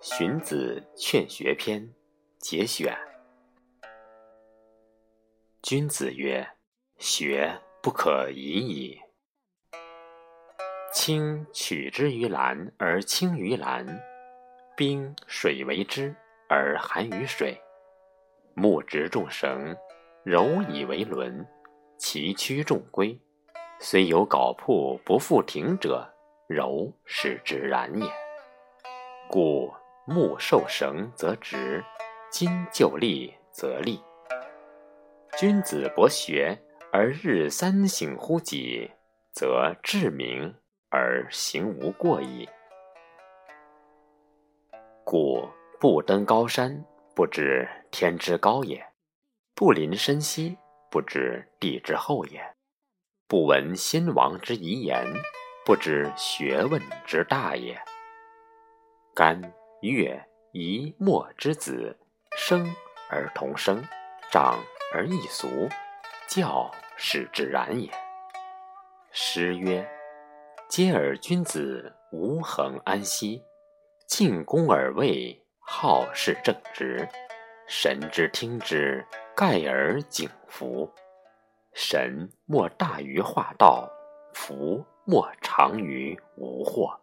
《荀子·劝学篇》节选。君子曰：“学不可已矣。青取之于蓝而青于蓝，冰水为之而寒于水。木直中绳，柔以为轮，其曲中规。虽有槁铺不复挺者，柔使之然也。故。”木受绳则直，金就立则立。君子博学而日三省乎己，则志明而行无过矣。故不登高山，不知天之高也；不临深溪，不知地之厚也；不闻先王之遗言，不知学问之大也。干。月夷墨之子，生而同声，长而异俗，教使之然也。诗曰：“嗟尔君子，无恒安息；进宫而位，好事正直。神之听之，盖而景服。神莫大于化道，福莫长于无祸。”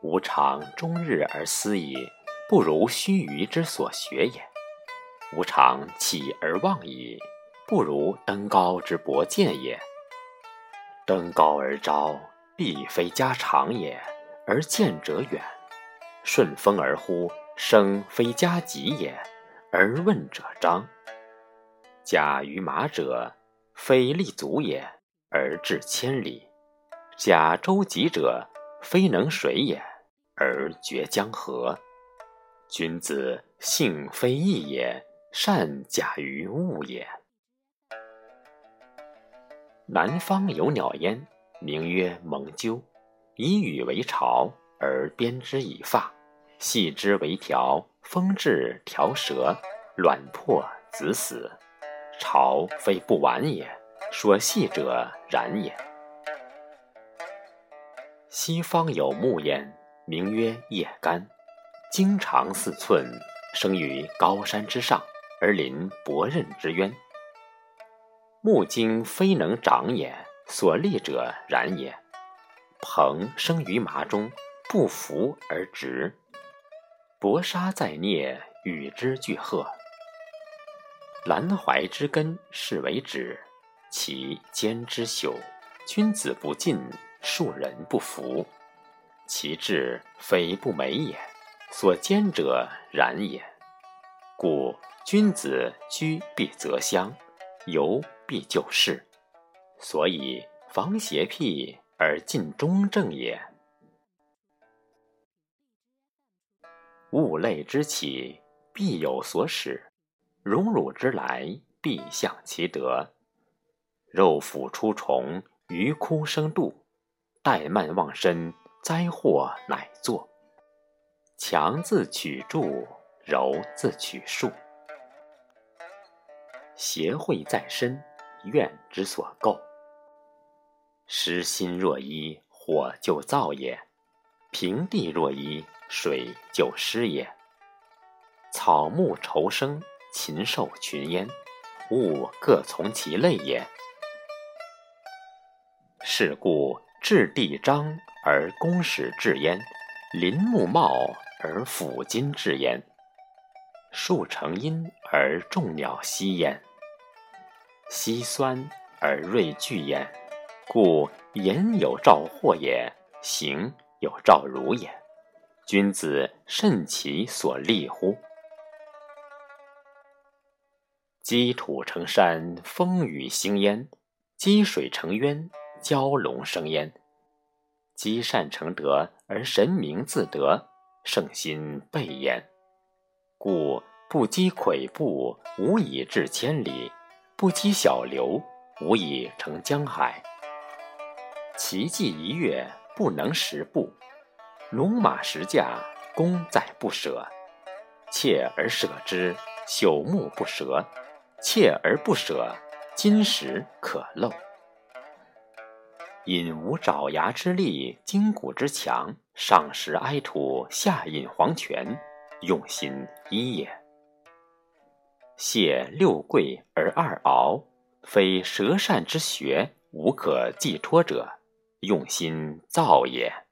吾尝终日而思矣，不如须臾之所学也；吾尝起而望矣，不如登高之博见也。登高而招，必非家常也，而见者远；顺风而呼，声非家己也，而问者彰。驾于马者，非立足也，而至千里；驾舟楫者，非能水也。而绝江河，君子性非异也，善假于物也。南方有鸟焉，名曰蒙鸠，以羽为巢，而编之以发，系之为条，风至条折，卵破子死。巢非不完也，说系者然也。西方有木焉。名曰叶干，茎长四寸，生于高山之上，而临伯刃之渊。木茎非能长也，所立者然也。蓬生于麻中，不服而直。薄沙在涅，与之俱贺。兰槐之根是为止，其坚之朽。君子不进，庶人不服。其志非不美也，所坚者然也。故君子居必择乡，游必就事，所以防邪僻而尽中正也。物类之起，必有所始；荣辱之来，必向其德。肉腐出虫，鱼枯生蠹，怠慢忘身。灾祸乃作，强自取助，柔自取束。邪慧在身，怨之所构。失心若一，火就燥也；平地若一，水就湿也。草木畴生，禽兽群焉，物各从其类也。是故治地章。而公使至焉，林木茂而斧金至焉，树成荫而众鸟息焉，溪酸而瑞聚焉。故言有兆或也，行有兆如也。君子慎其所立乎？积土成山，风雨兴焉；积水成渊，蛟龙生焉。积善成德，而神明自得，圣心备焉。故不积跬步，无以至千里；不积小流，无以成江海。骐骥一跃，不能十步；戎马十驾，功在不舍。锲而舍之，朽木不折；锲而不舍，金石可镂。引无爪牙之力，筋骨之强，上食埃土，下饮黄泉，用心一也。谢六贵而二鳌，非舌善之学，无可寄托者，用心造也。